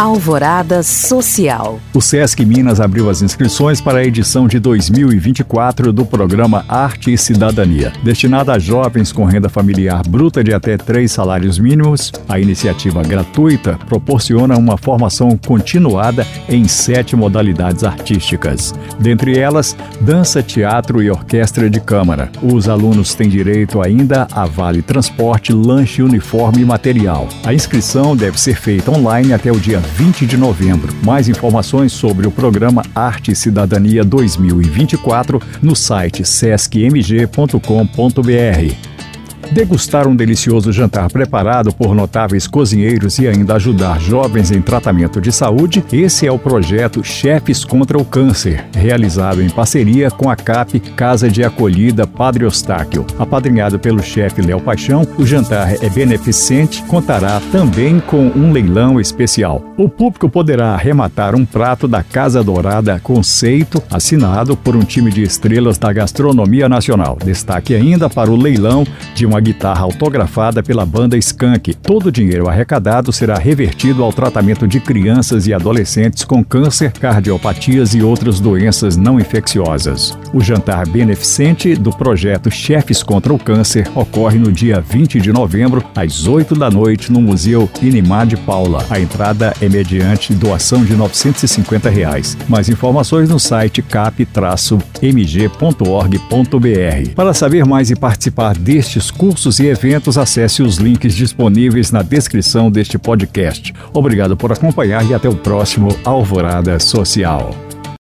Alvorada Social. O SESC Minas abriu as inscrições para a edição de 2024 do programa Arte e Cidadania. Destinada a jovens com renda familiar bruta de até três salários mínimos, a iniciativa gratuita proporciona uma formação continuada em sete modalidades artísticas. Dentre elas, dança, teatro e orquestra de câmara. Os alunos têm direito ainda a vale transporte, lanche, uniforme e material. A inscrição deve ser feita online até o dia 20 de novembro. Mais informações sobre o programa Arte e Cidadania 2024 no site sescmg.com.br. Degustar um delicioso jantar preparado por notáveis cozinheiros e ainda ajudar jovens em tratamento de saúde, esse é o projeto Chefes contra o Câncer, realizado em parceria com a CAP Casa de Acolhida Padre Eustáquio. Apadrinhado pelo chefe Léo Paixão, o jantar é beneficente, contará também com um leilão especial. O público poderá arrematar um prato da Casa Dourada Conceito, assinado por um time de estrelas da gastronomia nacional. Destaque ainda para o leilão de uma guitarra autografada pela banda Skank. Todo o dinheiro arrecadado será revertido ao tratamento de crianças e adolescentes com câncer, cardiopatias e outras doenças não infecciosas. O jantar beneficente do projeto Chefes contra o Câncer ocorre no dia 20 de novembro, às 8 da noite, no Museu Inimar de Paula. A entrada é mediante doação de 950 reais. Mais informações no site cap-mg.org.br. Para saber mais e participar destes cursos, cursos e eventos, acesse os links disponíveis na descrição deste podcast. Obrigado por acompanhar e até o próximo Alvorada Social.